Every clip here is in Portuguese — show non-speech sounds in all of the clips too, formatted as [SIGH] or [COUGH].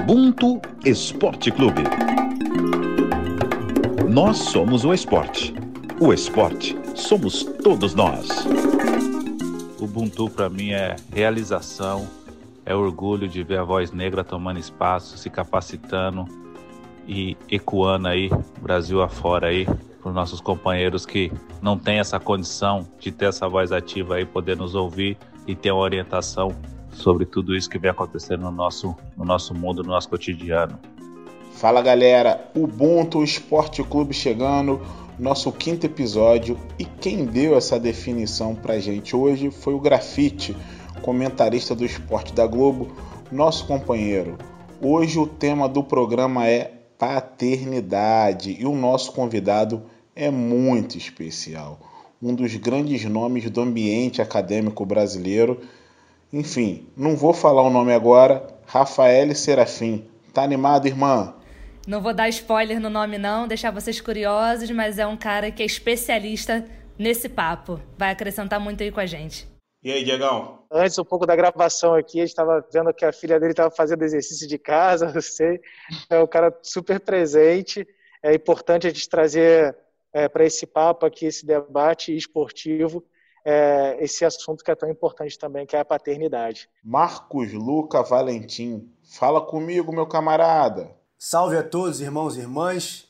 Ubuntu Esporte Clube. Nós somos o esporte. O esporte somos todos nós. Ubuntu para mim é realização, é orgulho de ver a voz negra tomando espaço, se capacitando e ecoando aí Brasil afora aí para os nossos companheiros que não têm essa condição de ter essa voz ativa aí, poder nos ouvir e ter uma orientação sobre tudo isso que vem acontecendo no nosso, no nosso mundo, no nosso cotidiano. Fala galera, Ubuntu Esporte Clube chegando, nosso quinto episódio. E quem deu essa definição pra gente hoje foi o Grafite, comentarista do esporte da Globo, nosso companheiro. Hoje o tema do programa é paternidade e o nosso convidado é muito especial. Um dos grandes nomes do ambiente acadêmico brasileiro enfim, não vou falar o nome agora. Rafael Serafim. Tá animado, irmã? Não vou dar spoiler no nome, não, deixar vocês curiosos, mas é um cara que é especialista nesse papo. Vai acrescentar muito aí com a gente. E aí, Diegão? Antes, um pouco da gravação aqui, a gente estava vendo que a filha dele estava fazendo exercício de casa, [LAUGHS] não sei. É um cara super presente. É importante a gente trazer é, para esse papo aqui, esse debate esportivo, é, esse assunto que é tão importante também, que é a paternidade. Marcos Luca Valentim, fala comigo, meu camarada. Salve a todos, irmãos e irmãs.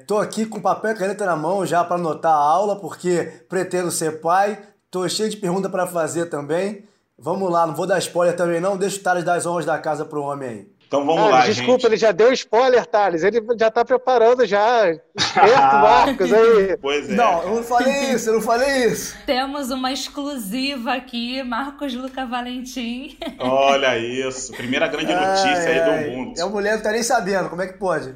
Estou é, aqui com papel e caneta na mão já para anotar a aula, porque pretendo ser pai. Estou cheio de perguntas para fazer também. Vamos lá, não vou dar spoiler também não, deixa o Thales dar as honras da casa pro homem aí. Então vamos ah, lá, Desculpa, gente. ele já deu spoiler, Thales. Ele já tá preparando já. Esperto, [LAUGHS] Marcos, aí. Pois é. Não, eu não falei [LAUGHS] isso, eu não falei isso. Temos uma exclusiva aqui, Marcos Luca Valentim. [LAUGHS] Olha isso. Primeira grande notícia ai, aí do mundo. É uma mulher que tá nem sabendo, como é que pode?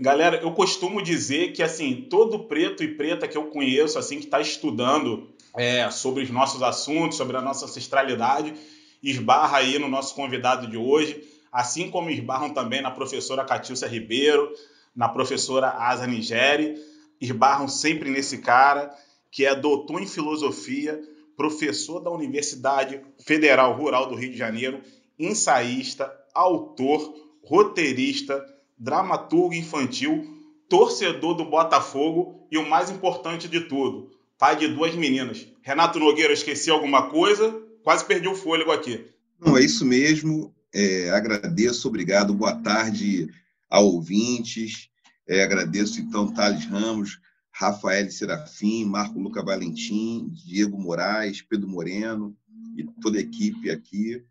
Galera, eu costumo dizer que, assim, todo preto e preta que eu conheço, assim, que está estudando é, sobre os nossos assuntos, sobre a nossa ancestralidade, esbarra aí no nosso convidado de hoje, assim como esbarram também na professora Catilcia Ribeiro, na professora Asa Nigeri, esbarram sempre nesse cara que é doutor em filosofia, professor da Universidade Federal Rural do Rio de Janeiro, ensaísta, autor, roteirista, dramaturgo infantil, torcedor do Botafogo e o mais importante de tudo, pai de duas meninas. Renato Nogueira, esqueci alguma coisa? Quase perdi o fôlego aqui. Não, é isso mesmo. É, agradeço, obrigado. Boa tarde a ouvintes. É, agradeço, então, Thales Ramos, Rafael Serafim, Marco Luca Valentim, Diego Moraes, Pedro Moreno e toda a equipe aqui.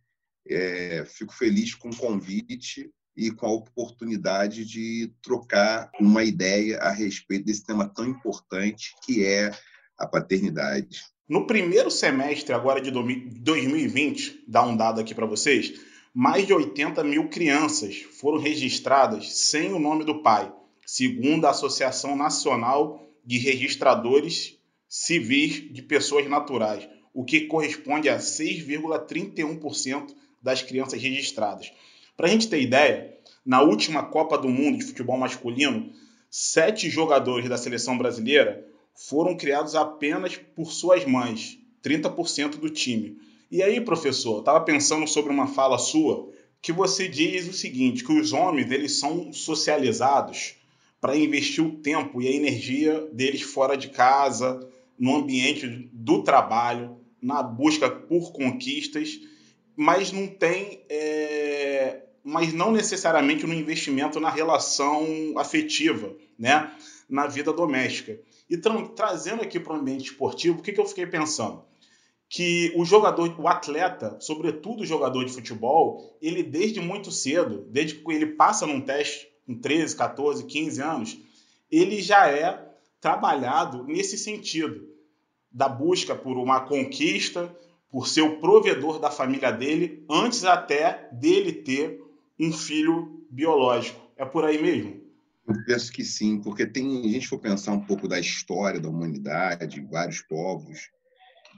É, fico feliz com o convite e com a oportunidade de trocar uma ideia a respeito desse tema tão importante que é a paternidade. No primeiro semestre agora de 2020, dá um dado aqui para vocês, mais de 80 mil crianças foram registradas sem o nome do pai, segundo a Associação Nacional de Registradores Civis de Pessoas Naturais, o que corresponde a 6,31% das crianças registradas. Para a gente ter ideia, na última Copa do Mundo de futebol masculino, sete jogadores da seleção brasileira foram criados apenas por suas mães, 30% do time. E aí, professor, estava pensando sobre uma fala sua que você diz o seguinte, que os homens eles são socializados para investir o tempo e a energia deles fora de casa, no ambiente do trabalho, na busca por conquistas, mas não tem, é... mas não necessariamente no investimento na relação afetiva, né, na vida doméstica. E tra trazendo aqui para o ambiente esportivo, o que, que eu fiquei pensando? Que o jogador, o atleta, sobretudo o jogador de futebol, ele desde muito cedo, desde que ele passa num teste com 13, 14, 15 anos, ele já é trabalhado nesse sentido da busca por uma conquista, por ser o provedor da família dele, antes até dele ter um filho biológico. É por aí mesmo? Eu penso que sim, porque tem, a gente for pensar um pouco da história da humanidade, vários povos,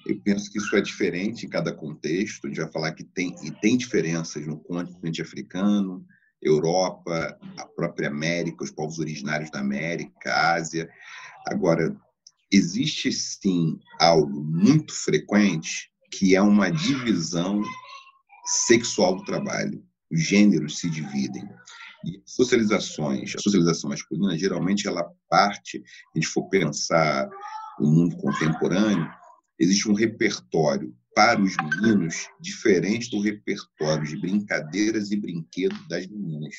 eu penso que isso é diferente em cada contexto. A gente vai falar que tem e tem diferenças no continente africano, Europa, a própria América, os povos originários da América, Ásia. Agora, existe sim algo muito frequente que é uma divisão sexual do trabalho. Os gêneros se dividem. E socializações, a socialização masculina, geralmente, ela parte, a gente for pensar no mundo contemporâneo, existe um repertório para os meninos diferente do repertório de brincadeiras e brinquedos das meninas.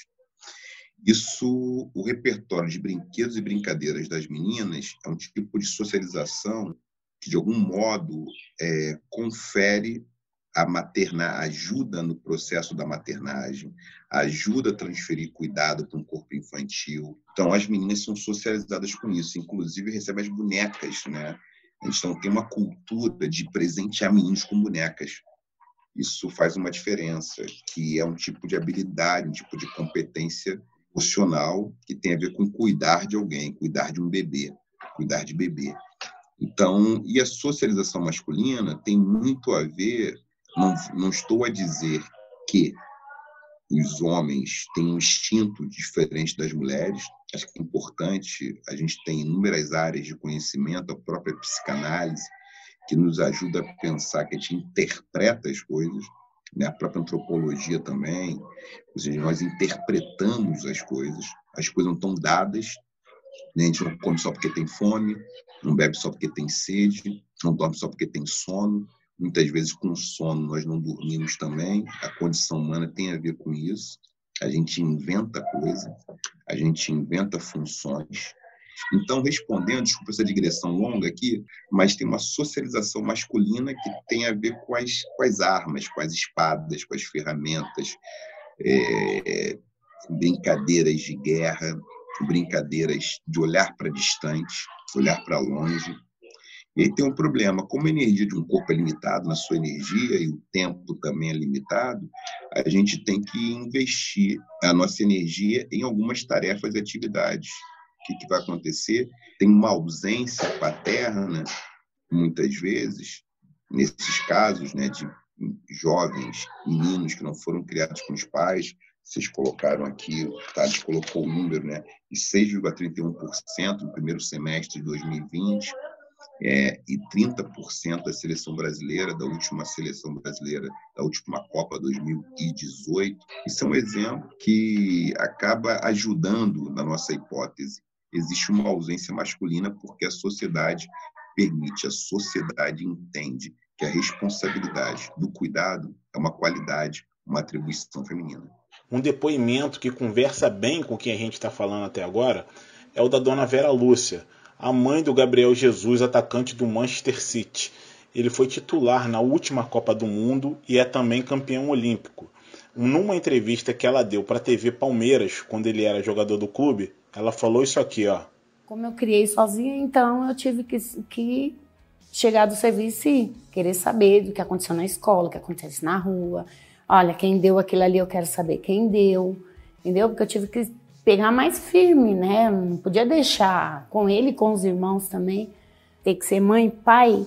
Isso, o repertório de brinquedos e brincadeiras das meninas é um tipo de socialização que, de algum modo, é, confere a materna ajuda no processo da maternagem, ajuda a transferir cuidado para um corpo infantil. Então, as meninas são socializadas com isso, inclusive recebem as bonecas, né? Não tem uma cultura de presentear meninos com bonecas. Isso faz uma diferença, que é um tipo de habilidade, um tipo de competência emocional que tem a ver com cuidar de alguém, cuidar de um bebê, cuidar de bebê. Então, e a socialização masculina tem muito a ver não, não estou a dizer que os homens têm um instinto diferente das mulheres. Acho que é importante, a gente tem inúmeras áreas de conhecimento, a própria psicanálise, que nos ajuda a pensar que a gente interpreta as coisas, né? a própria antropologia também, ou seja, nós interpretamos as coisas, as coisas não estão dadas, né? a gente não come só porque tem fome, não bebe só porque tem sede, não dorme só porque tem sono, Muitas vezes, com sono, nós não dormimos também. A condição humana tem a ver com isso. A gente inventa coisa, a gente inventa funções. Então, respondendo, desculpa essa digressão longa aqui, mas tem uma socialização masculina que tem a ver com as, com as armas, com as espadas, com as ferramentas, é, brincadeiras de guerra, brincadeiras de olhar para distante, olhar para longe, e aí tem um problema, como a energia de um corpo é limitada na sua energia e o tempo também é limitado, a gente tem que investir a nossa energia em algumas tarefas e atividades. O que, que vai acontecer? Tem uma ausência paterna, muitas vezes, nesses casos né, de jovens, meninos que não foram criados com os pais, vocês colocaram aqui, o Tati colocou o número, né, de 6,31% no primeiro semestre de 2020, é, e 30% da seleção brasileira, da última seleção brasileira, da última Copa 2018. Isso é um exemplo que acaba ajudando na nossa hipótese. Existe uma ausência masculina porque a sociedade permite, a sociedade entende que a responsabilidade do cuidado é uma qualidade, uma atribuição feminina. Um depoimento que conversa bem com o que a gente está falando até agora é o da dona Vera Lúcia, a mãe do Gabriel Jesus, atacante do Manchester City. Ele foi titular na última Copa do Mundo e é também campeão olímpico. Numa entrevista que ela deu para a TV Palmeiras, quando ele era jogador do clube, ela falou isso aqui, ó. Como eu criei sozinha, então eu tive que, que chegar do serviço e querer saber do que aconteceu na escola, o que acontece na rua. Olha, quem deu aquilo ali, eu quero saber quem deu, entendeu? Porque eu tive que pegar mais firme, né? Não podia deixar com ele, com os irmãos também. Tem que ser mãe, pai.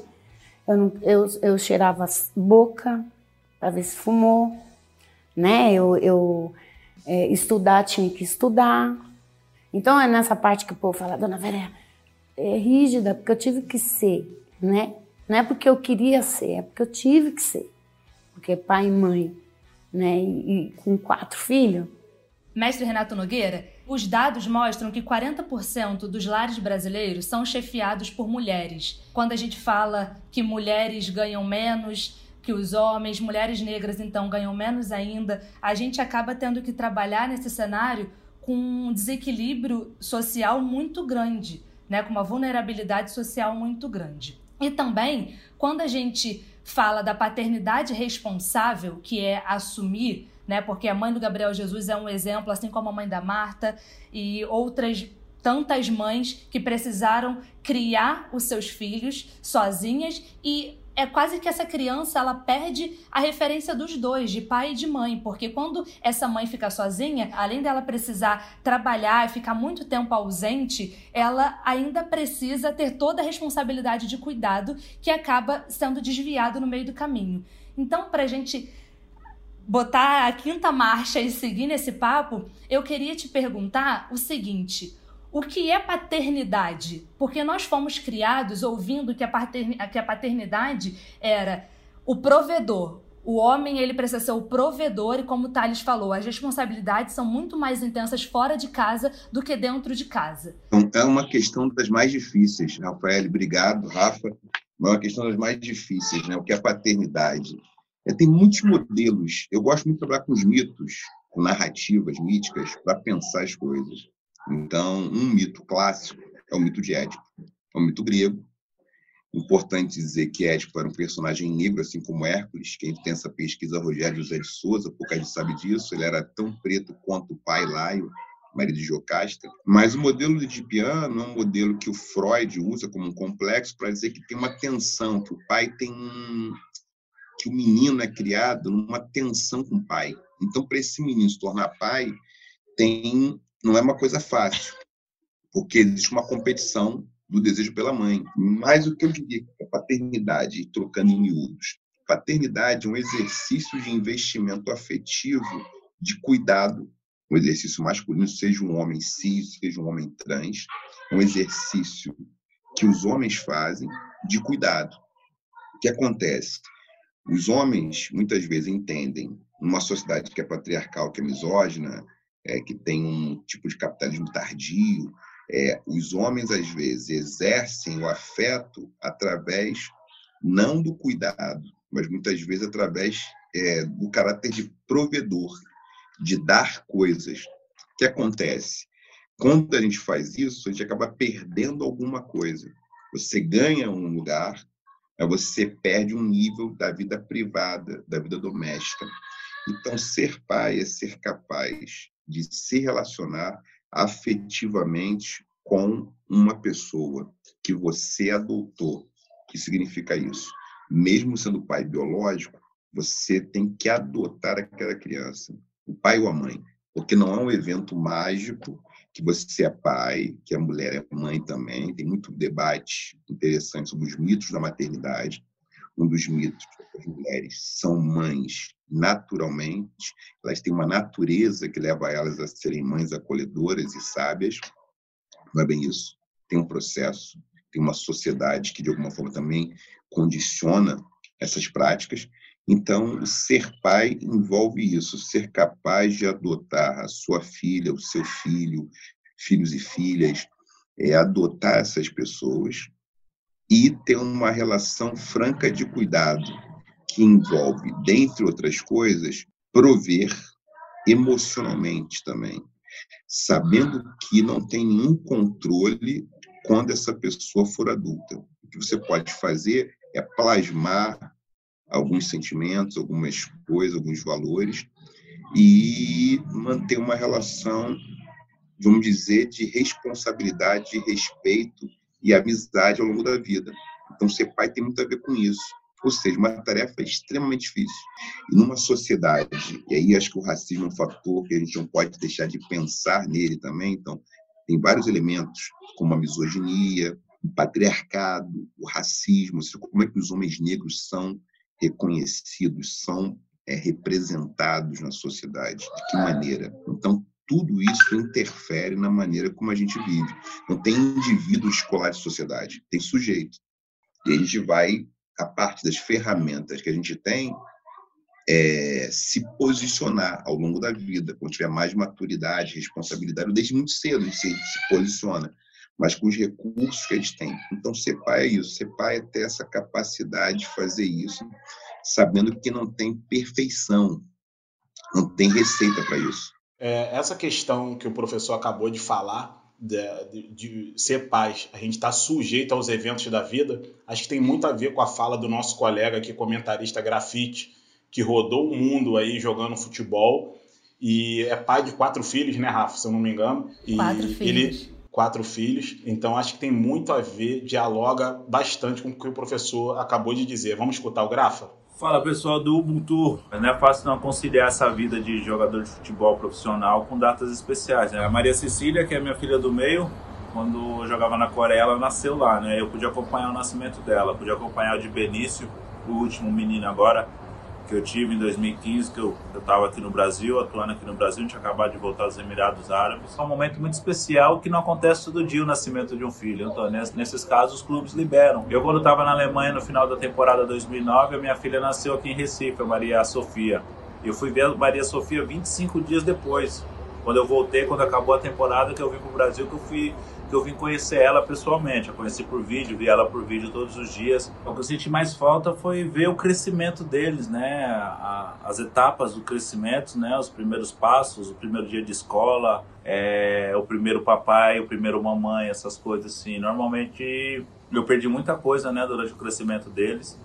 Eu, não, eu, eu cheirava boca para ver se fumou, né? Eu, eu é, estudar tinha que estudar. Então é nessa parte que o povo fala, dona Vera, é rígida porque eu tive que ser, né? Não é porque eu queria ser, é porque eu tive que ser. Porque pai e mãe, né? E, e com quatro filhos, Mestre Renato Nogueira, os dados mostram que 40% dos lares brasileiros são chefiados por mulheres. Quando a gente fala que mulheres ganham menos que os homens, mulheres negras então ganham menos ainda, a gente acaba tendo que trabalhar nesse cenário com um desequilíbrio social muito grande, né, com uma vulnerabilidade social muito grande. E também, quando a gente fala da paternidade responsável, que é assumir né? Porque a mãe do Gabriel Jesus é um exemplo, assim como a mãe da Marta e outras tantas mães que precisaram criar os seus filhos sozinhas e é quase que essa criança ela perde a referência dos dois, de pai e de mãe, porque quando essa mãe fica sozinha, além dela precisar trabalhar e ficar muito tempo ausente, ela ainda precisa ter toda a responsabilidade de cuidado que acaba sendo desviado no meio do caminho. Então, para a gente botar a quinta marcha e seguir nesse papo, eu queria te perguntar o seguinte: o que é paternidade? Porque nós fomos criados ouvindo que a, paternidade era o provedor, o homem ele precisa ser o provedor e como o Thales falou, as responsabilidades são muito mais intensas fora de casa do que dentro de casa. Então, é uma questão das mais difíceis, Rafael. Obrigado, Rafa. É uma questão das mais difíceis, né? O que é paternidade? É, tem muitos modelos. Eu gosto muito de trabalhar com os mitos, com narrativas míticas, para pensar as coisas. Então, um mito clássico é o mito de Édipo. É um mito grego. Importante dizer que Édipo era um personagem negro, assim como Hércules. Quem tem essa pesquisa, Rogério José de Souza, pouca gente sabe disso. Ele era tão preto quanto o pai Laio, marido de Jocasta. Mas o modelo de Edipiano é um modelo que o Freud usa como um complexo para dizer que tem uma tensão, que o pai tem que o menino é criado numa tensão com o pai. Então, para esse menino se tornar pai, tem não é uma coisa fácil, porque existe uma competição do desejo pela mãe. Mas o que eu diria que a paternidade, trocando em miúdos, paternidade é um exercício de investimento afetivo, de cuidado, um exercício masculino, seja um homem cis, seja um homem trans, um exercício que os homens fazem de cuidado. O que acontece? Os homens muitas vezes entendem, numa sociedade que é patriarcal, que é misógina, é, que tem um tipo de capitalismo tardio, é, os homens às vezes exercem o afeto através não do cuidado, mas muitas vezes através é, do caráter de provedor, de dar coisas. O que acontece? Quando a gente faz isso, a gente acaba perdendo alguma coisa. Você ganha um lugar, você perde um nível da vida privada, da vida doméstica. Então, ser pai é ser capaz de se relacionar afetivamente com uma pessoa que você adotou. O que significa isso? Mesmo sendo pai biológico, você tem que adotar aquela criança, o pai ou a mãe, porque não é um evento mágico que você é pai, que a mulher é mãe também. Tem muito debate interessante sobre os mitos da maternidade. Um dos mitos é que as mulheres são mães naturalmente, elas têm uma natureza que leva elas a serem mães acolhedoras e sábias. Não é bem isso. Tem um processo, tem uma sociedade que de alguma forma também condiciona essas práticas. Então, ser pai envolve isso, ser capaz de adotar a sua filha, o seu filho, filhos e filhas, é adotar essas pessoas e ter uma relação franca de cuidado, que envolve, dentre outras coisas, prover emocionalmente também, sabendo que não tem nenhum controle quando essa pessoa for adulta. O que você pode fazer é plasmar alguns sentimentos, algumas coisas, alguns valores e manter uma relação, vamos dizer, de responsabilidade, de respeito e amizade ao longo da vida. Então, ser pai tem muito a ver com isso. Ou seja, uma tarefa extremamente difícil. E numa sociedade, e aí acho que o racismo é um fator que a gente não pode deixar de pensar nele também, então, tem vários elementos, como a misoginia, o patriarcado, o racismo, como é que os homens negros são reconhecidos, são é, representados na sociedade, de que maneira. Então, tudo isso interfere na maneira como a gente vive. Não tem indivíduo escolar de sociedade, tem sujeito. E a gente vai, a parte das ferramentas que a gente tem, é, se posicionar ao longo da vida, quando tiver mais maturidade, responsabilidade, desde muito cedo a gente se, se posiciona, mas com os recursos que a gente tem. Então, ser pai é isso, ser pai é ter essa capacidade de fazer isso, sabendo que não tem perfeição, não tem receita para isso. É, essa questão que o professor acabou de falar, de, de, de ser pais, a gente está sujeito aos eventos da vida, acho que tem muito a ver com a fala do nosso colega aqui, comentarista grafite, que rodou o mundo aí jogando futebol e é pai de quatro filhos, né, Rafa, se eu não me engano. E quatro filhos. Ele, quatro filhos, então acho que tem muito a ver, dialoga bastante com o que o professor acabou de dizer. Vamos escutar o Grafa? Fala pessoal do Ubuntu. Não é fácil não conciliar essa vida de jogador de futebol profissional com datas especiais. Né? A Maria Cecília, que é minha filha do meio, quando eu jogava na Coreia, ela nasceu lá, né? Eu podia acompanhar o nascimento dela, podia acompanhar o de Benício, o último menino agora, que eu tive em 2015, que eu estava aqui no Brasil, atuando aqui no Brasil, a gente acabado de voltar dos Emirados Árabes. É um momento muito especial que não acontece todo dia o nascimento de um filho. Então, nesses casos, os clubes liberam. Eu, quando estava na Alemanha no final da temporada 2009, a minha filha nasceu aqui em Recife, a Maria Sofia. Eu fui ver a Maria Sofia 25 dias depois. Quando eu voltei, quando acabou a temporada, que eu vim para o Brasil, que eu fui que eu vim conhecer ela pessoalmente. Eu conheci por vídeo, vi ela por vídeo todos os dias. O que eu senti mais falta foi ver o crescimento deles, né? A, as etapas do crescimento, né? Os primeiros passos, o primeiro dia de escola, é, o primeiro papai, o primeiro mamãe, essas coisas assim. Normalmente eu perdi muita coisa, né? Durante o crescimento deles.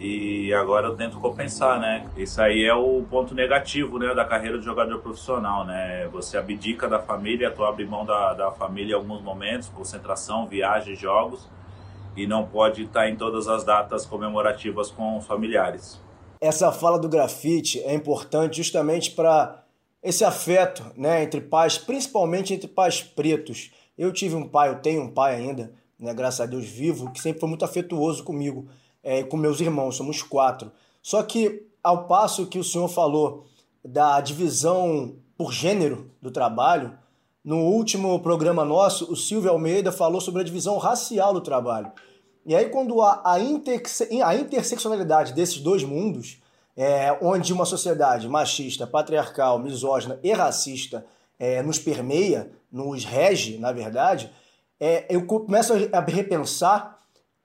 E agora eu tento compensar, né? Isso aí é o ponto negativo, né, da carreira de jogador profissional, né? Você abdica da família, tu abre mão da, da família em alguns momentos, concentração, viagens, jogos, e não pode estar em todas as datas comemorativas com os familiares. Essa fala do grafite é importante justamente para esse afeto, né, entre pais, principalmente entre pais pretos. Eu tive um pai, eu tenho um pai ainda, né, graças a Deus vivo, que sempre foi muito afetuoso comigo é, com meus irmãos, somos quatro. Só que, ao passo que o senhor falou da divisão por gênero do trabalho, no último programa nosso, o Silvio Almeida falou sobre a divisão racial do trabalho. E aí, quando a, a, interse a interseccionalidade desses dois mundos, é, onde uma sociedade machista, patriarcal, misógina e racista é, nos permeia, nos rege, na verdade, é, eu começo a repensar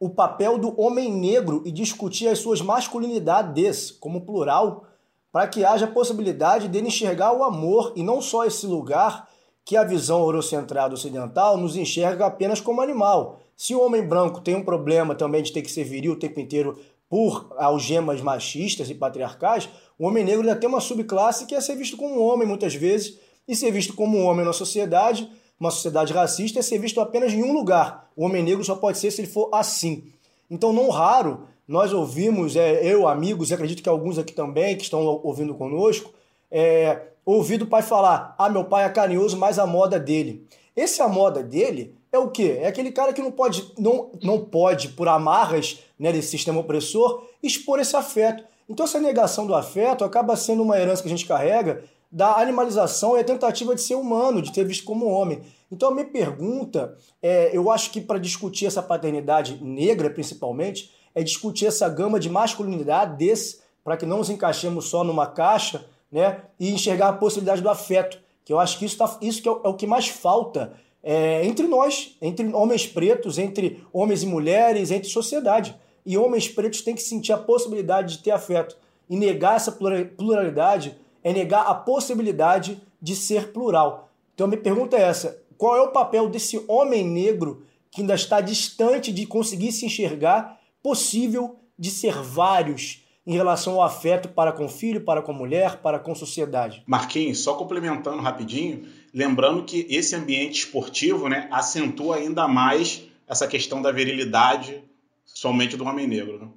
o papel do homem negro e discutir as suas masculinidades como plural, para que haja possibilidade dele enxergar o amor e não só esse lugar que a visão eurocentrada ocidental nos enxerga apenas como animal. Se o homem branco tem um problema também de ter que ser viril o tempo inteiro por algemas machistas e patriarcais, o homem negro ainda tem uma subclasse que é ser visto como um homem muitas vezes, e ser visto como um homem na sociedade uma sociedade racista é ser visto apenas em um lugar. O homem negro só pode ser se ele for assim. Então, não raro, nós ouvimos, é, eu, amigos, e acredito que alguns aqui também que estão ouvindo conosco, é, ouvir do pai falar: ah, meu pai é carinhoso, mas a moda dele. Esse a moda dele é o quê? É aquele cara que não pode, não, não pode por amarras né, desse sistema opressor, expor esse afeto. Então, essa negação do afeto acaba sendo uma herança que a gente carrega da animalização e a tentativa de ser humano, de ter visto como homem. Então a minha pergunta, é, eu acho que para discutir essa paternidade negra, principalmente, é discutir essa gama de masculinidades para que não nos encaixemos só numa caixa né, e enxergar a possibilidade do afeto, que eu acho que isso, tá, isso que é, o, é o que mais falta é, entre nós, entre homens pretos, entre homens e mulheres, entre sociedade. E homens pretos têm que sentir a possibilidade de ter afeto. E negar essa pluralidade é negar a possibilidade de ser plural. Então, minha pergunta é essa: qual é o papel desse homem negro que ainda está distante de conseguir se enxergar possível de ser vários em relação ao afeto para com o filho, para com a mulher, para com a sociedade? Marquinhos, só complementando rapidinho, lembrando que esse ambiente esportivo né, acentua ainda mais essa questão da virilidade somente do homem negro. Né?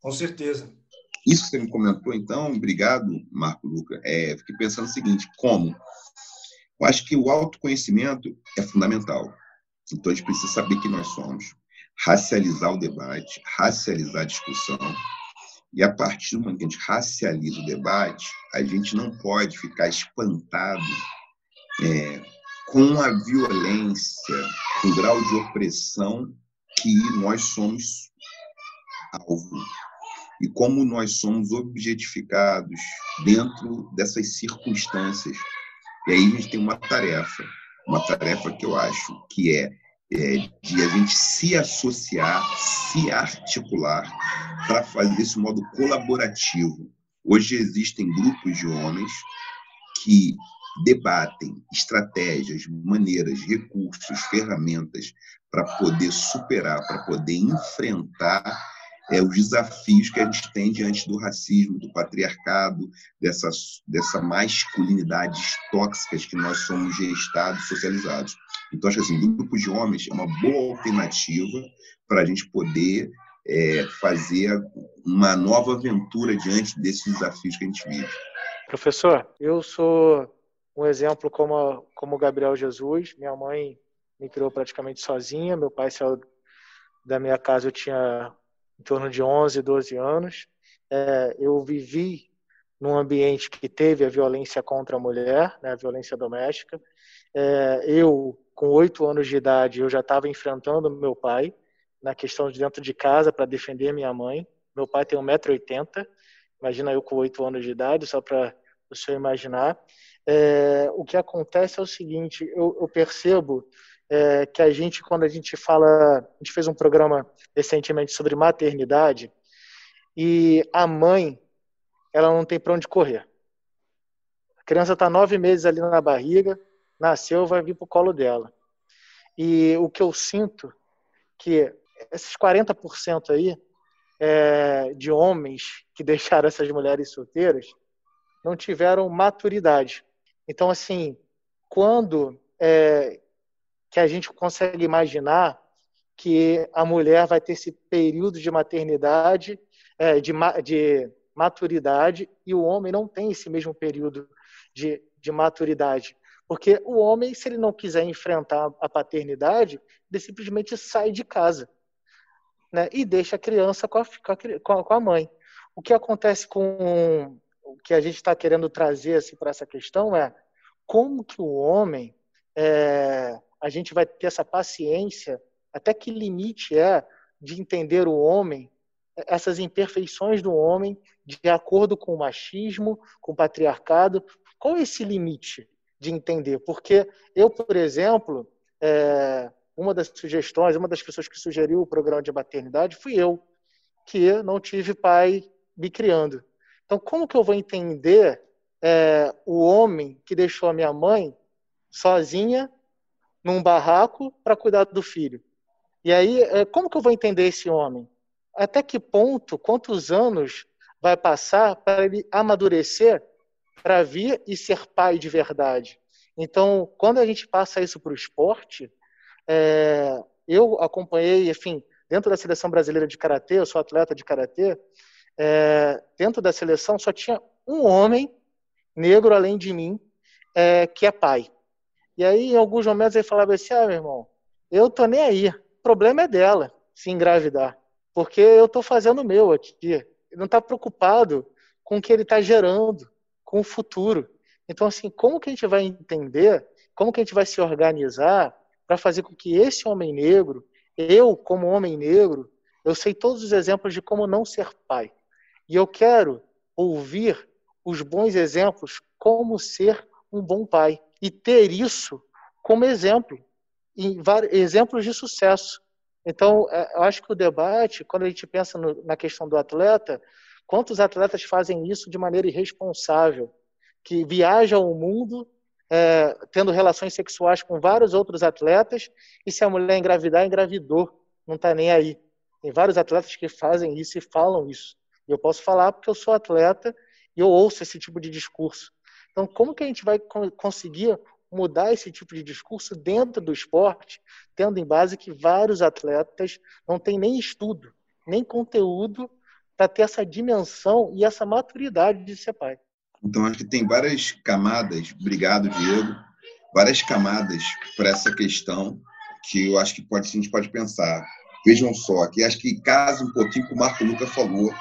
Com certeza. Isso que você me comentou, então, obrigado, Marco Luca. É, fiquei pensando o seguinte: como? Eu acho que o autoconhecimento é fundamental. Então, a gente precisa saber quem nós somos, racializar o debate, racializar a discussão. E a partir do momento que a gente racializa o debate, a gente não pode ficar espantado é, com a violência, com o grau de opressão que nós somos alvo e como nós somos objetificados dentro dessas circunstâncias. E aí a gente tem uma tarefa, uma tarefa que eu acho que é, é de a gente se associar, se articular para fazer desse modo colaborativo. Hoje existem grupos de homens que debatem estratégias, maneiras, recursos, ferramentas para poder superar, para poder enfrentar é, os desafios que a gente tem diante do racismo, do patriarcado, dessas, dessa masculinidades tóxicas que nós somos gestados, socializados. Então, acho que assim, grupos de homens é uma boa alternativa para a gente poder é, fazer uma nova aventura diante desses desafios que a gente vive. Professor, eu sou um exemplo como, como Gabriel Jesus. Minha mãe me criou praticamente sozinha. Meu pai saiu da minha casa, eu tinha em torno de 11, 12 anos. É, eu vivi num ambiente que teve a violência contra a mulher, né, a violência doméstica. É, eu, com oito anos de idade, eu já estava enfrentando meu pai na questão de dentro de casa para defender minha mãe. Meu pai tem 1,80m, imagina eu com oito anos de idade, só para o senhor imaginar. É, o que acontece é o seguinte, eu, eu percebo é, que a gente, quando a gente fala, a gente fez um programa recentemente sobre maternidade, e a mãe ela não tem para onde correr. A criança está nove meses ali na barriga, nasceu, vai vir para o colo dela. E o que eu sinto que esses 40% aí é, de homens que [LAUGHS] deixaram essas mulheres solteiras não tiveram maturidade. Então, assim, quando é, que a gente consegue imaginar que a mulher vai ter esse período de maternidade, é, de, de maturidade e o homem não tem esse mesmo período de, de maturidade. Porque o homem, se ele não quiser enfrentar a paternidade, ele simplesmente sai de casa né, e deixa a criança com a, com a mãe. O que acontece com o que a gente está querendo trazer assim, para essa questão é como que o homem, é, a gente vai ter essa paciência, até que limite é de entender o homem essas imperfeições do homem de acordo com o machismo, com o patriarcado. Qual é esse limite de entender? Porque eu, por exemplo, é, uma das sugestões, uma das pessoas que sugeriu o programa de maternidade fui eu, que não tive pai me criando. Então, como que eu vou entender é, o homem que deixou a minha mãe sozinha num barraco para cuidar do filho? E aí, é, como que eu vou entender esse homem? até que ponto, quantos anos vai passar para ele amadurecer para vir e ser pai de verdade. Então, quando a gente passa isso para o esporte, é, eu acompanhei, enfim, dentro da seleção brasileira de karatê, eu sou atleta de karatê, é, dentro da seleção só tinha um homem negro além de mim é, que é pai. E aí, em alguns momentos, ele falava assim: ah, meu irmão, eu tô nem aí, o problema é dela se engravidar porque eu estou fazendo o meu aqui. Ele não está preocupado com o que ele está gerando, com o futuro. Então, assim, como que a gente vai entender, como que a gente vai se organizar para fazer com que esse homem negro, eu como homem negro, eu sei todos os exemplos de como não ser pai. E eu quero ouvir os bons exemplos como ser um bom pai e ter isso como exemplo, exemplos de sucesso. Então, é, eu acho que o debate, quando a gente pensa no, na questão do atleta, quantos atletas fazem isso de maneira irresponsável? Que viajam o mundo é, tendo relações sexuais com vários outros atletas e se a mulher engravidar, engravidou, não está nem aí. Tem vários atletas que fazem isso e falam isso. E eu posso falar porque eu sou atleta e eu ouço esse tipo de discurso. Então, como que a gente vai conseguir mudar esse tipo de discurso dentro do esporte, tendo em base que vários atletas não têm nem estudo, nem conteúdo para ter essa dimensão e essa maturidade de ser pai. Então, acho que tem várias camadas, obrigado, Diego, várias camadas para essa questão que eu acho que pode, a gente pode pensar. Vejam só, que acho que casa um pouquinho com o Marco Luca falou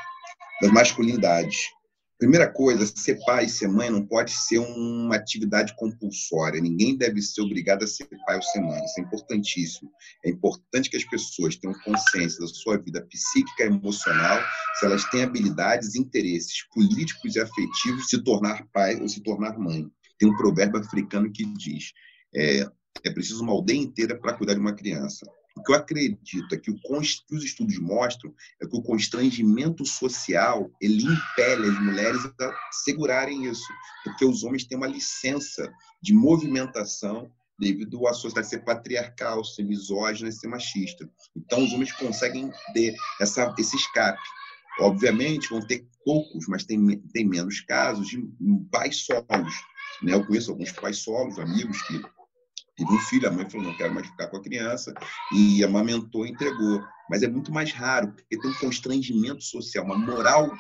das masculinidades. Primeira coisa, ser pai e ser mãe não pode ser uma atividade compulsória. Ninguém deve ser obrigado a ser pai ou ser mãe. Isso é importantíssimo. É importante que as pessoas tenham consciência da sua vida psíquica e emocional, se elas têm habilidades, interesses políticos e afetivos, se tornar pai ou se tornar mãe. Tem um provérbio africano que diz: é, é preciso uma aldeia inteira para cuidar de uma criança. O que eu acredito é que, o, que os estudos mostram é que o constrangimento social ele impele as mulheres a segurarem isso, porque os homens têm uma licença de movimentação devido à sociedade ser patriarcal, ser misógina, ser machista. Então, os homens conseguem ter essa, esse escape. Obviamente, vão ter poucos, mas tem, tem menos casos de pais solos. Né? Eu conheço alguns pais solos, amigos que Teve um filho, a mãe falou, não quero mais ficar com a criança, e amamentou entregou. Mas é muito mais raro, porque tem um constrangimento social, uma moral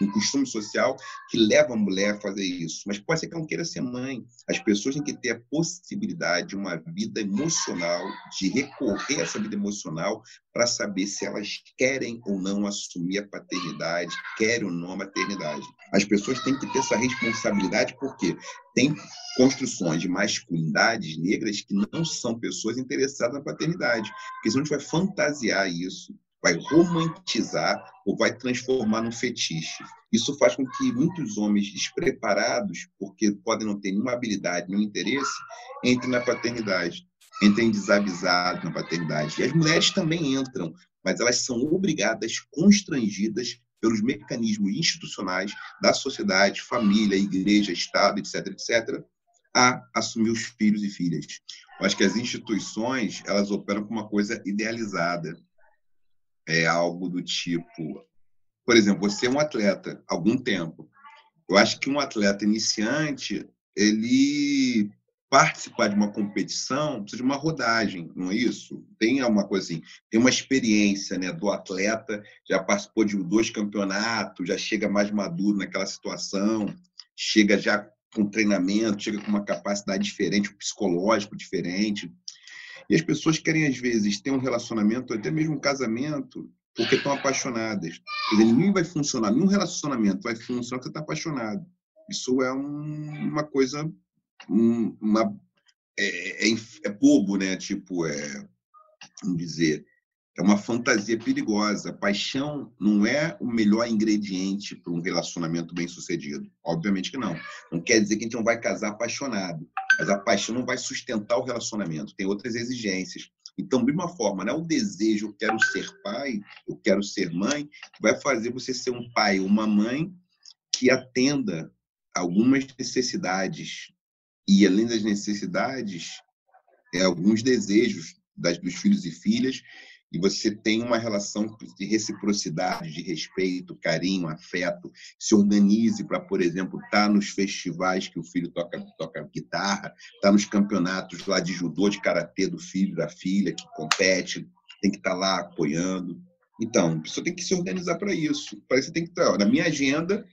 um costume social que leva a mulher a fazer isso. Mas pode ser que não queira ser mãe. As pessoas têm que ter a possibilidade de uma vida emocional, de recorrer a essa vida emocional para saber se elas querem ou não assumir a paternidade, querem ou não a maternidade. As pessoas têm que ter essa responsabilidade porque tem construções de masculinidades negras que não são pessoas interessadas na paternidade. Porque senão a gente vai fantasiar isso vai romantizar ou vai transformar num fetiche. Isso faz com que muitos homens despreparados, porque podem não ter nenhuma habilidade, nenhum interesse, entrem na paternidade, entrem desavisados na paternidade. E as mulheres também entram, mas elas são obrigadas, constrangidas pelos mecanismos institucionais da sociedade, família, igreja, Estado, etc., etc., a assumir os filhos e filhas. Eu acho que as instituições elas operam com uma coisa idealizada é algo do tipo, por exemplo, você é um atleta há algum tempo. Eu acho que um atleta iniciante, ele participar de uma competição precisa de uma rodagem, não é isso? Tem uma coisa assim, tem uma experiência né, do atleta, já participou de dois campeonatos, já chega mais maduro naquela situação, chega já com treinamento, chega com uma capacidade diferente, um psicológico diferente. E as pessoas querem, às vezes, ter um relacionamento, até mesmo um casamento, porque estão apaixonadas. Quer dizer, vai funcionar, nenhum relacionamento vai funcionar porque está apaixonado. Isso é um, uma coisa, um, uma, é, é, é, bobo, né? Tipo, é, vamos dizer, é uma fantasia perigosa. Paixão não é o melhor ingrediente para um relacionamento bem sucedido. Obviamente que não. Não quer dizer que a gente não vai casar apaixonado. Mas a paixão não vai sustentar o relacionamento, tem outras exigências. Então, de uma forma, não é o desejo, eu quero ser pai, eu quero ser mãe, vai fazer você ser um pai ou uma mãe que atenda algumas necessidades e, além das necessidades, é, alguns desejos das, dos filhos e filhas e você tem uma relação de reciprocidade, de respeito, carinho, afeto, se organize para, por exemplo, estar tá nos festivais que o filho toca, toca guitarra, estar tá nos campeonatos lá de judô, de karatê do filho, da filha, que compete, tem que estar tá lá apoiando. Então, a pessoa tem que se organizar para isso. Para isso tem que estar, na minha agenda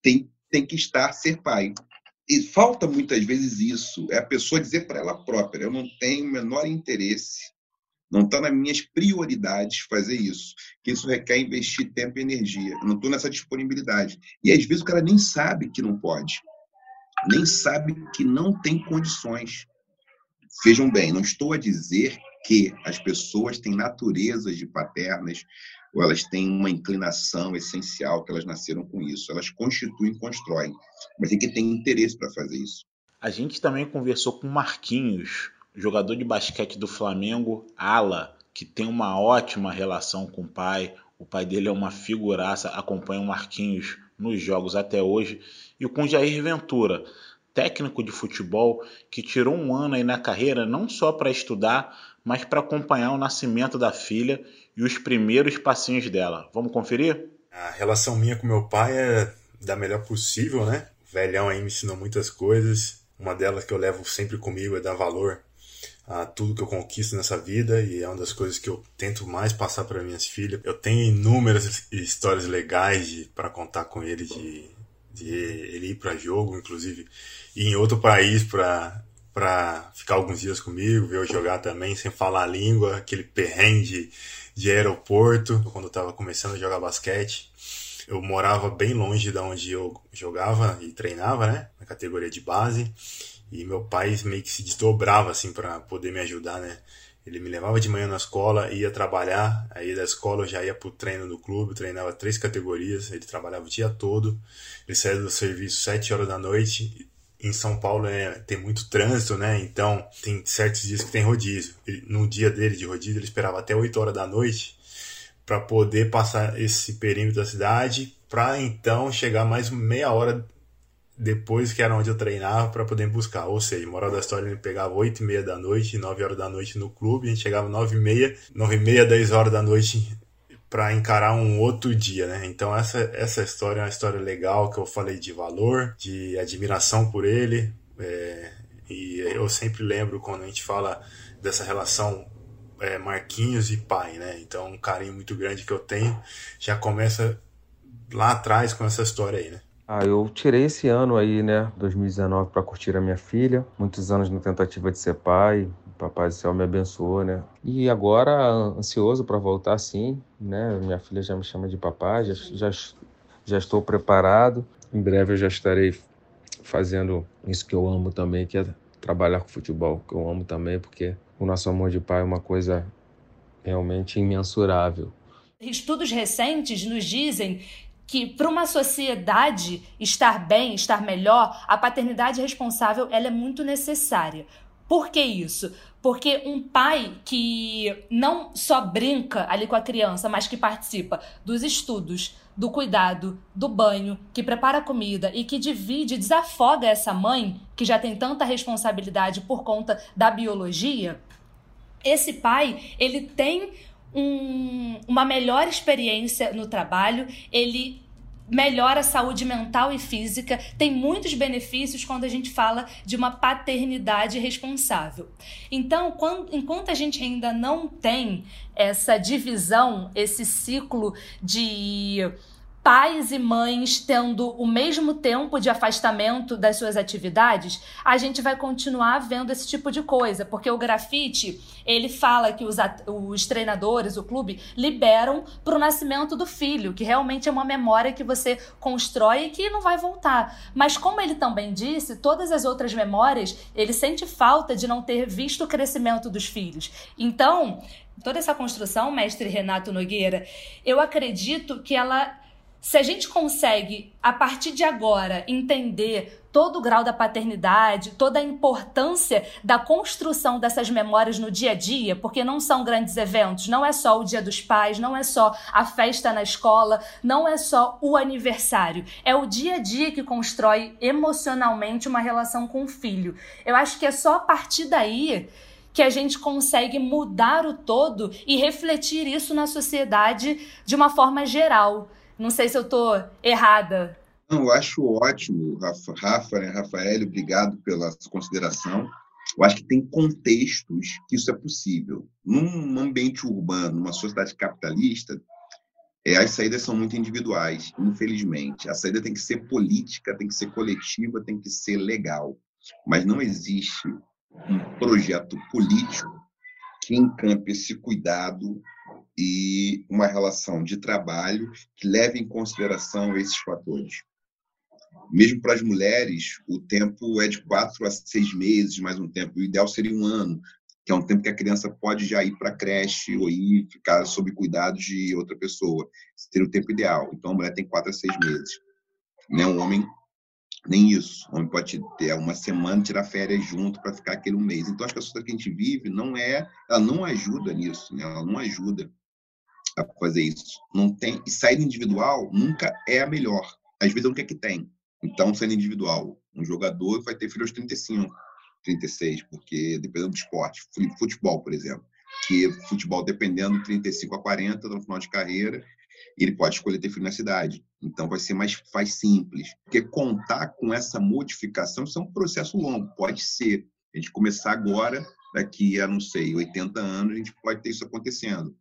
tem, tem que estar ser pai. E falta muitas vezes isso, é a pessoa dizer para ela própria, eu não tenho o menor interesse não está nas minhas prioridades fazer isso. Que isso requer investir tempo e energia. Eu não estou nessa disponibilidade. E às vezes o cara nem sabe que não pode. Nem sabe que não tem condições. Vejam bem, não estou a dizer que as pessoas têm naturezas de paternas ou elas têm uma inclinação essencial, que elas nasceram com isso. Elas constituem, constroem. Mas tem que ter interesse para fazer isso. A gente também conversou com Marquinhos, jogador de basquete do Flamengo, Ala, que tem uma ótima relação com o pai. O pai dele é uma figuraça, acompanha o Marquinhos nos jogos até hoje. E com Jair Ventura, técnico de futebol que tirou um ano aí na carreira não só para estudar, mas para acompanhar o nascimento da filha e os primeiros passinhos dela. Vamos conferir? A relação minha com meu pai é da melhor possível, né? O velhão aí me ensinou muitas coisas. Uma delas que eu levo sempre comigo é dar valor a tudo que eu conquisto nessa vida e é uma das coisas que eu tento mais passar para minhas filhas. Eu tenho inúmeras histórias legais para contar com ele de, de ele ir para jogo, inclusive ir em outro país para para ficar alguns dias comigo, ver eu jogar também sem falar a língua, aquele perrengue de, aeroporto, quando eu estava começando a jogar basquete. Eu morava bem longe de onde eu jogava e treinava, né, na categoria de base. E meu pai meio que se desdobrava assim para poder me ajudar, né? Ele me levava de manhã na escola, ia trabalhar, aí da escola eu já ia pro treino do clube, treinava três categorias, ele trabalhava o dia todo, ele saía do serviço sete horas da noite, em São Paulo é, tem muito trânsito, né? Então tem certos dias que tem rodízio. Ele, no dia dele de rodízio ele esperava até 8 horas da noite para poder passar esse perímetro da cidade, para então chegar mais meia hora depois que era onde eu treinava para poder buscar. Ou seja, moral da história, ele pegava 8 e meia da noite, 9 horas da noite no clube, a gente chegava 9 e meia, 9 e meia, 10 horas da noite [LAUGHS] para encarar um outro dia, né? Então essa, essa história é uma história legal que eu falei de valor, de admiração por ele, é, e eu sempre lembro quando a gente fala dessa relação é, Marquinhos e pai, né? Então um carinho muito grande que eu tenho já começa lá atrás com essa história aí, né? Ah, eu tirei esse ano aí, né, 2019, para curtir a minha filha. Muitos anos na tentativa de ser pai. Papai do Céu me abençoou, né? E agora, ansioso para voltar sim, né? Minha filha já me chama de papai, já, já, já estou preparado. Em breve eu já estarei fazendo isso que eu amo também, que é trabalhar com futebol, que eu amo também, porque o nosso amor de pai é uma coisa realmente imensurável. Estudos recentes nos dizem que para uma sociedade estar bem, estar melhor, a paternidade responsável ela é muito necessária. Por que isso? Porque um pai que não só brinca ali com a criança, mas que participa dos estudos, do cuidado, do banho, que prepara comida e que divide, desafoga essa mãe, que já tem tanta responsabilidade por conta da biologia, esse pai, ele tem um, uma melhor experiência no trabalho, ele melhora a saúde mental e física, tem muitos benefícios quando a gente fala de uma paternidade responsável. Então, quando, enquanto a gente ainda não tem essa divisão, esse ciclo de pais e mães tendo o mesmo tempo de afastamento das suas atividades, a gente vai continuar vendo esse tipo de coisa, porque o grafite, ele fala que os, os treinadores, o clube, liberam para o nascimento do filho, que realmente é uma memória que você constrói e que não vai voltar. Mas como ele também disse, todas as outras memórias, ele sente falta de não ter visto o crescimento dos filhos. Então, toda essa construção, mestre Renato Nogueira, eu acredito que ela se a gente consegue, a partir de agora, entender todo o grau da paternidade, toda a importância da construção dessas memórias no dia a dia, porque não são grandes eventos, não é só o dia dos pais, não é só a festa na escola, não é só o aniversário, é o dia a dia que constrói emocionalmente uma relação com o filho. Eu acho que é só a partir daí que a gente consegue mudar o todo e refletir isso na sociedade de uma forma geral. Não sei se eu estou errada. Não, eu acho ótimo, Rafa, Rafa né, Rafael, obrigado pela consideração. Eu acho que tem contextos que isso é possível. Num ambiente urbano, numa sociedade capitalista, é, as saídas são muito individuais, infelizmente. A saída tem que ser política, tem que ser coletiva, tem que ser legal. Mas não existe um projeto político que encampe esse cuidado e uma relação de trabalho que leve em consideração esses fatores. Mesmo para as mulheres, o tempo é de quatro a seis meses, mais um tempo. O ideal seria um ano, que é um tempo que a criança pode já ir para a creche ou ir ficar sob cuidado de outra pessoa. Seria o tempo ideal. Então, a mulher tem quatro a seis meses. Né? Um homem, nem isso. O homem pode ter uma semana, tirar férias junto para ficar aquele um mês. Então, acho que a sociedade que a gente vive não é, ela não ajuda nisso, né? ela não ajuda fazer isso. Não tem e saída individual nunca é a melhor. Às vezes é o que é que tem. Então, saída individual, um jogador vai ter filho aos 35, 36, porque dependendo do esporte, futebol, por exemplo, que futebol dependendo de 35 a 40 no final de carreira, ele pode escolher ter filho na cidade. Então vai ser mais, mais simples. Porque contar com essa modificação, isso é um processo longo, pode ser. A gente começar agora, daqui a, não sei, 80 anos, a gente pode ter isso acontecendo.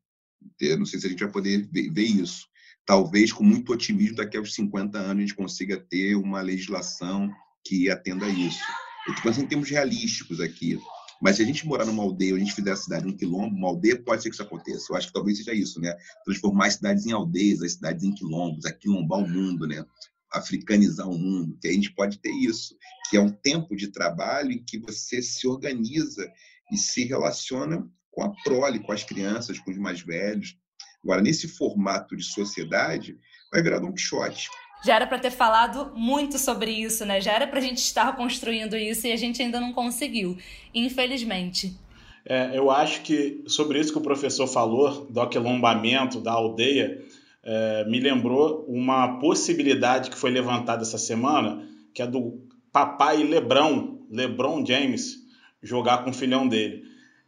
Não sei se a gente vai poder ver isso. Talvez, com muito otimismo, daqui a uns 50 anos a gente consiga ter uma legislação que atenda a isso. Eu estou pensando em termos realísticos aqui. Mas se a gente morar numa aldeia, a gente fizer a cidade um quilombo, uma aldeia, pode ser que isso aconteça. Eu acho que talvez seja isso, né? Transformar as cidades em aldeias, as cidades em quilombos, aquilombar o mundo, né? Africanizar o mundo, que a gente pode ter isso, que é um tempo de trabalho em que você se organiza e se relaciona com a prole, com as crianças, com os mais velhos. Agora, nesse formato de sociedade, vai virar Don Quixote. Já era para ter falado muito sobre isso, né? Já era para a gente estar construindo isso e a gente ainda não conseguiu, infelizmente. É, eu acho que sobre isso que o professor falou, do aquilombamento da aldeia, é, me lembrou uma possibilidade que foi levantada essa semana, que é do papai Lebrão, Lebron James, jogar com o filhão dele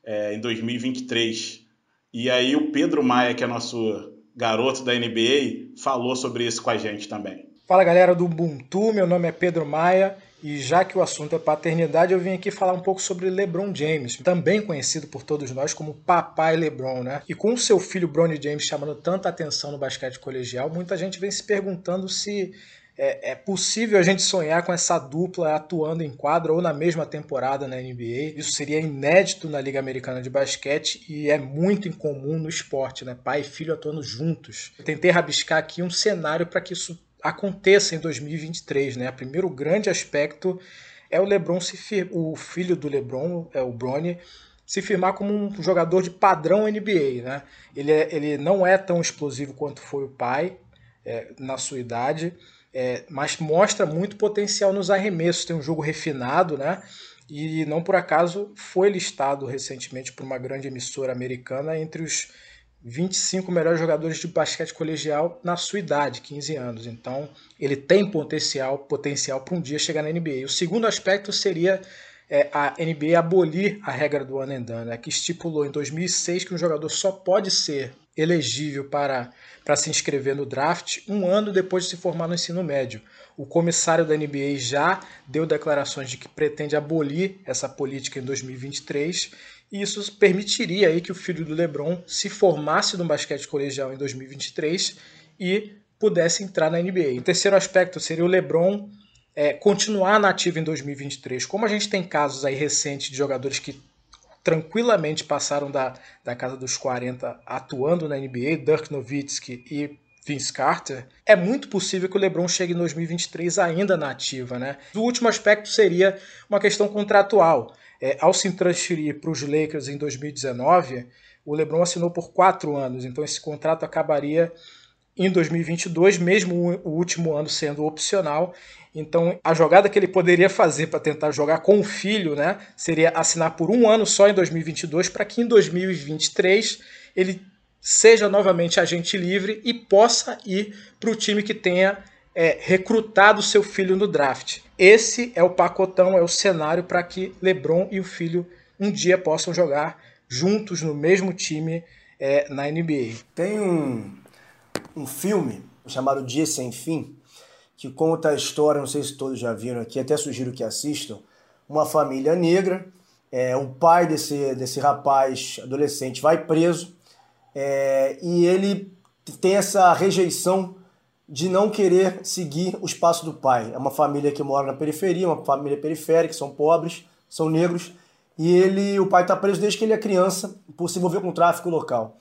é, em 2023. E aí o Pedro Maia, que é nosso garoto da NBA, falou sobre isso com a gente também. Fala galera do Ubuntu, meu nome é Pedro Maia E já que o assunto é paternidade, eu vim aqui falar um pouco sobre LeBron James, também conhecido por todos nós como Papai LeBron, né? E com seu filho Bronny James chamando tanta atenção no basquete colegial, muita gente vem se perguntando se é, é, possível a gente sonhar com essa dupla atuando em quadra ou na mesma temporada na NBA. Isso seria inédito na Liga Americana de Basquete e é muito incomum no esporte, né? Pai e filho atuando juntos. Eu tentei rabiscar aqui um cenário para que isso aconteça em 2023, né? O primeiro grande aspecto é o LeBron se fir... o filho do LeBron, é o Bronny, se firmar como um jogador de padrão NBA, né? Ele, é, ele não é tão explosivo quanto foi o pai é, na sua idade, é, mas mostra muito potencial nos arremessos. Tem um jogo refinado, né? E não por acaso foi listado recentemente por uma grande emissora americana entre os 25 melhores jogadores de basquete colegial na sua idade, 15 anos. Então, ele tem potencial, potencial para um dia chegar na NBA. O segundo aspecto seria é, a NBA abolir a regra do one and done, né, que estipulou em 2006 que um jogador só pode ser elegível para, para se inscrever no draft um ano depois de se formar no ensino médio. O comissário da NBA já deu declarações de que pretende abolir essa política em 2023 e isso permitiria aí que o filho do LeBron se formasse no basquete colegial em 2023 e pudesse entrar na NBA. O terceiro aspecto seria o LeBron é, continuar nativo em 2023. Como a gente tem casos aí recentes de jogadores que tranquilamente passaram da, da casa dos 40 atuando na NBA, Dirk Nowitzki e Vince Carter, é muito possível que o LeBron chegue em 2023 ainda na ativa. Né? O último aspecto seria uma questão contratual. É, ao se transferir para os Lakers em 2019, o LeBron assinou por quatro anos, então esse contrato acabaria em 2022, mesmo o último ano sendo opcional. Então, a jogada que ele poderia fazer para tentar jogar com o filho, né, seria assinar por um ano só em 2022, para que em 2023 ele seja novamente agente livre e possa ir para o time que tenha é, recrutado seu filho no draft. Esse é o pacotão, é o cenário para que LeBron e o filho um dia possam jogar juntos no mesmo time é, na NBA. Tem um, um filme chamado Dia Sem Fim que conta a história, não sei se todos já viram aqui, até sugiro que assistam, uma família negra, é, o pai desse, desse rapaz adolescente vai preso é, e ele tem essa rejeição de não querer seguir os passos do pai. É uma família que mora na periferia, uma família periférica, são pobres, são negros, e ele, o pai está preso desde que ele é criança por se envolver com o tráfico local.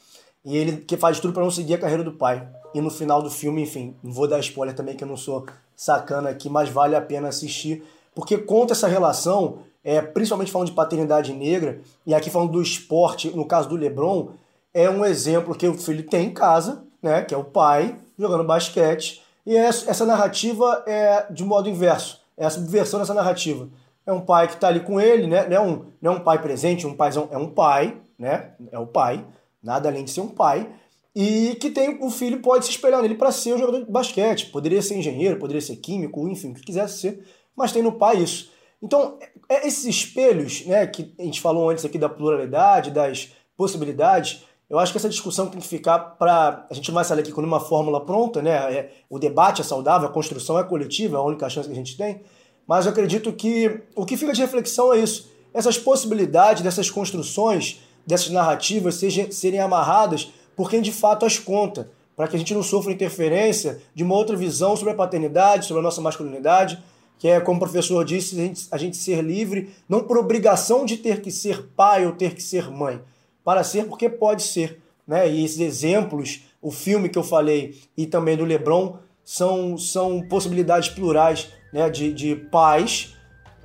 E ele que faz tudo para não seguir a carreira do pai. E no final do filme, enfim, vou dar spoiler também que eu não sou sacana aqui, mas vale a pena assistir, porque conta essa relação, é, principalmente falando de paternidade negra, e aqui falando do esporte, no caso do LeBron, é um exemplo que o filho tem em casa, né, que é o pai, jogando basquete. E essa narrativa é de modo inverso, é a subversão dessa narrativa. É um pai que está ali com ele, né? não, é um, não é um pai presente, um paizão, é um pai, né? É o pai, nada além de ser um pai, e que tem o filho pode se espelhar nele para ser um jogador de basquete. Poderia ser engenheiro, poderia ser químico, enfim, o que quisesse ser, mas tem no pai isso. Então, é, esses espelhos, né, que a gente falou antes aqui da pluralidade, das possibilidades, eu acho que essa discussão tem que ficar para. A gente não vai sair aqui com uma fórmula pronta, né? É, o debate é saudável, a construção é coletiva, é a única chance que a gente tem. Mas eu acredito que o que fica de reflexão é isso. Essas possibilidades dessas construções, dessas narrativas sejam, serem amarradas por quem de fato as conta, para que a gente não sofra interferência de uma outra visão sobre a paternidade, sobre a nossa masculinidade, que é, como o professor disse, a gente, a gente ser livre, não por obrigação de ter que ser pai ou ter que ser mãe para ser porque pode ser. Né? E esses exemplos, o filme que eu falei e também do Lebron, são, são possibilidades plurais né? de, de pais,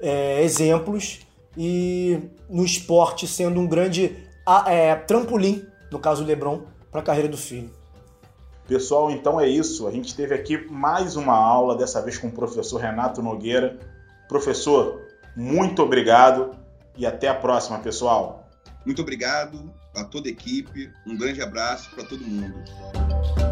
é, exemplos, e no esporte sendo um grande é, trampolim, no caso do Lebron, para a carreira do filho. Pessoal, então é isso. A gente teve aqui mais uma aula, dessa vez com o professor Renato Nogueira. Professor, muito obrigado e até a próxima, pessoal. Muito obrigado a toda a equipe, um grande abraço para todo mundo.